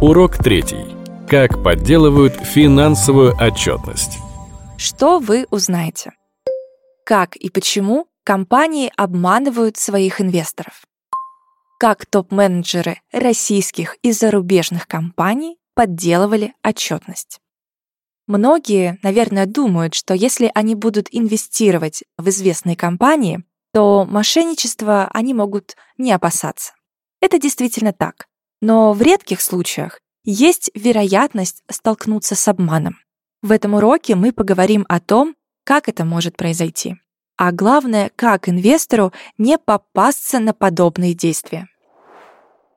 Урок третий. Как подделывают финансовую отчетность. Что вы узнаете? Как и почему компании обманывают своих инвесторов? Как топ-менеджеры российских и зарубежных компаний подделывали отчетность? Многие, наверное, думают, что если они будут инвестировать в известные компании, то мошенничества они могут не опасаться. Это действительно так. Но в редких случаях есть вероятность столкнуться с обманом. В этом уроке мы поговорим о том, как это может произойти. А главное, как инвестору не попасться на подобные действия.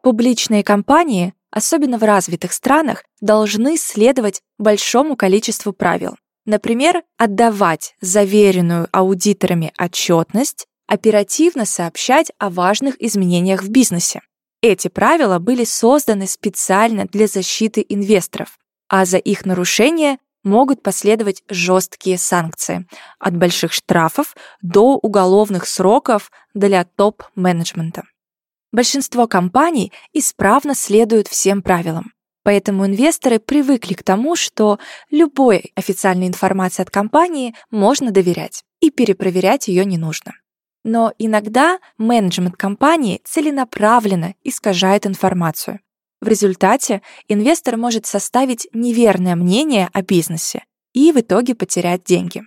Публичные компании, особенно в развитых странах, должны следовать большому количеству правил. Например, отдавать заверенную аудиторами отчетность, оперативно сообщать о важных изменениях в бизнесе. Эти правила были созданы специально для защиты инвесторов, а за их нарушение могут последовать жесткие санкции, от больших штрафов до уголовных сроков для топ-менеджмента. Большинство компаний исправно следуют всем правилам, поэтому инвесторы привыкли к тому, что любой официальной информации от компании можно доверять, и перепроверять ее не нужно. Но иногда менеджмент компании целенаправленно искажает информацию. В результате инвестор может составить неверное мнение о бизнесе и в итоге потерять деньги.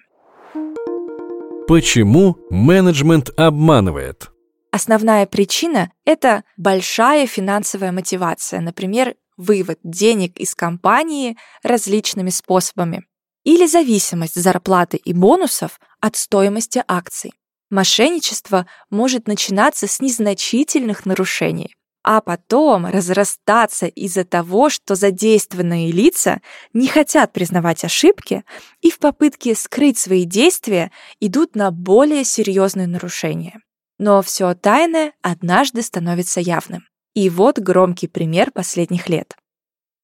Почему менеджмент обманывает? Основная причина — это большая финансовая мотивация, например, вывод денег из компании различными способами, или зависимость зарплаты и бонусов от стоимости акций. Мошенничество может начинаться с незначительных нарушений, а потом разрастаться из-за того, что задействованные лица не хотят признавать ошибки и в попытке скрыть свои действия идут на более серьезные нарушения. Но все тайное однажды становится явным. И вот громкий пример последних лет.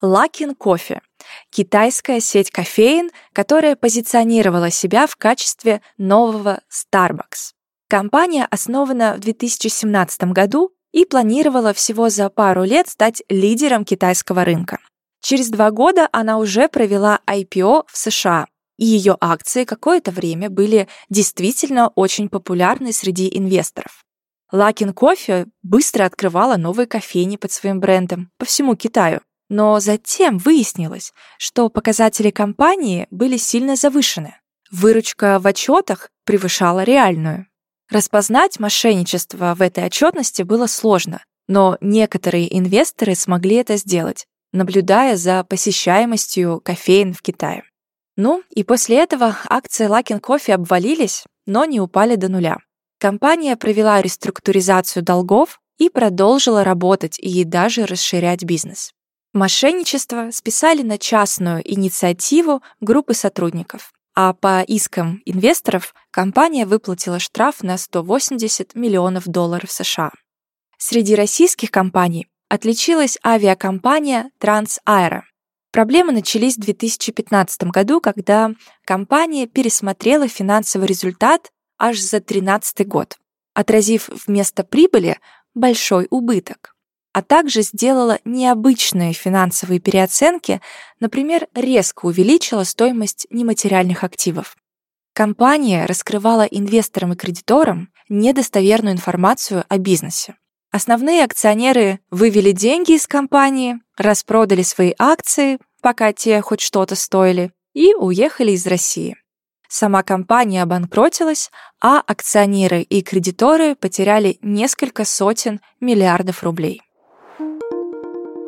Лакин Кофе – китайская сеть кофеин, которая позиционировала себя в качестве нового Starbucks. Компания основана в 2017 году и планировала всего за пару лет стать лидером китайского рынка. Через два года она уже провела IPO в США, и ее акции какое-то время были действительно очень популярны среди инвесторов. Лакин Кофе быстро открывала новые кофейни под своим брендом по всему Китаю. Но затем выяснилось, что показатели компании были сильно завышены. Выручка в отчетах превышала реальную. Распознать мошенничество в этой отчетности было сложно, но некоторые инвесторы смогли это сделать, наблюдая за посещаемостью кофеин в Китае. Ну, и после этого акции Luckin Coffee обвалились, но не упали до нуля. Компания провела реструктуризацию долгов и продолжила работать и даже расширять бизнес. Мошенничество списали на частную инициативу группы сотрудников, а по искам инвесторов компания выплатила штраф на 180 миллионов долларов США. Среди российских компаний отличилась авиакомпания Трансаэро. Проблемы начались в 2015 году, когда компания пересмотрела финансовый результат аж за 2013 год, отразив вместо прибыли большой убыток а также сделала необычные финансовые переоценки, например, резко увеличила стоимость нематериальных активов. Компания раскрывала инвесторам и кредиторам недостоверную информацию о бизнесе. Основные акционеры вывели деньги из компании, распродали свои акции, пока те хоть что-то стоили, и уехали из России. Сама компания обанкротилась, а акционеры и кредиторы потеряли несколько сотен миллиардов рублей.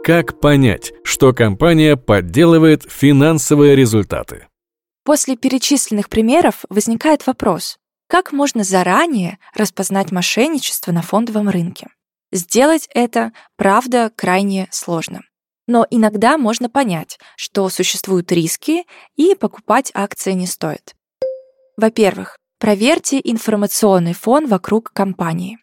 Как понять, что компания подделывает финансовые результаты? После перечисленных примеров возникает вопрос, как можно заранее распознать мошенничество на фондовом рынке? Сделать это, правда, крайне сложно. Но иногда можно понять, что существуют риски и покупать акции не стоит. Во-первых, проверьте информационный фон вокруг компании.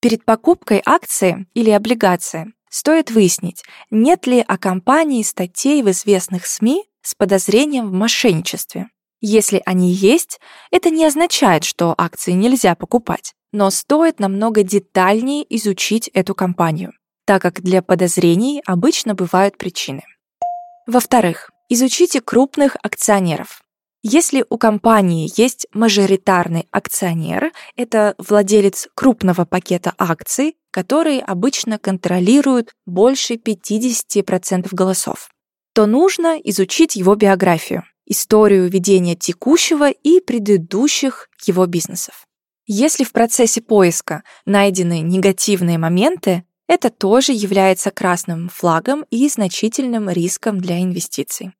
Перед покупкой акции или облигации Стоит выяснить, нет ли о компании статей в известных СМИ с подозрением в мошенничестве. Если они есть, это не означает, что акции нельзя покупать, но стоит намного детальнее изучить эту компанию. так как для подозрений обычно бывают причины. Во-вторых, изучите крупных акционеров. Если у компании есть мажоритарный акционер, это владелец крупного пакета акций, который обычно контролирует больше 50% голосов, то нужно изучить его биографию, историю ведения текущего и предыдущих его бизнесов. Если в процессе поиска найдены негативные моменты, это тоже является красным флагом и значительным риском для инвестиций.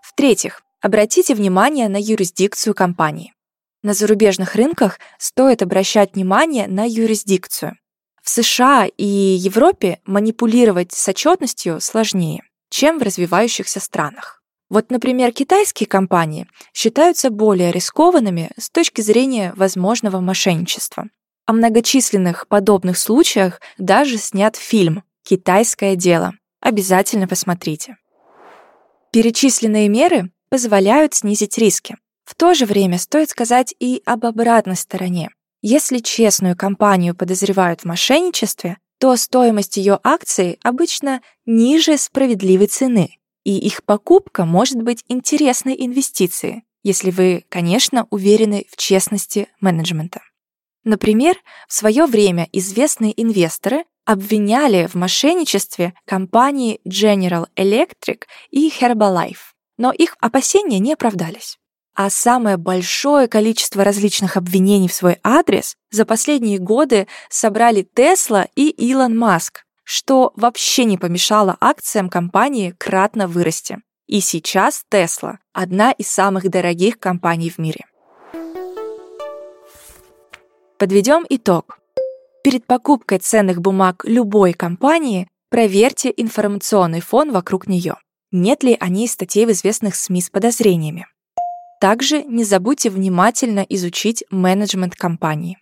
В-третьих, обратите внимание на юрисдикцию компании. На зарубежных рынках стоит обращать внимание на юрисдикцию. В США и Европе манипулировать с отчетностью сложнее, чем в развивающихся странах. Вот, например, китайские компании считаются более рискованными с точки зрения возможного мошенничества. О многочисленных подобных случаях даже снят фильм «Китайское дело». Обязательно посмотрите. Перечисленные меры позволяют снизить риски. В то же время стоит сказать и об обратной стороне. Если честную компанию подозревают в мошенничестве, то стоимость ее акций обычно ниже справедливой цены, и их покупка может быть интересной инвестицией, если вы, конечно, уверены в честности менеджмента. Например, в свое время известные инвесторы обвиняли в мошенничестве компании General Electric и Herbalife, но их опасения не оправдались. А самое большое количество различных обвинений в свой адрес за последние годы собрали Tesla и Илон Маск, что вообще не помешало акциям компании кратно вырасти. И сейчас Tesla – одна из самых дорогих компаний в мире. Подведем итог. Перед покупкой ценных бумаг любой компании проверьте информационный фон вокруг нее. Нет ли о ней статей в известных СМИ с подозрениями? Также не забудьте внимательно изучить менеджмент компании.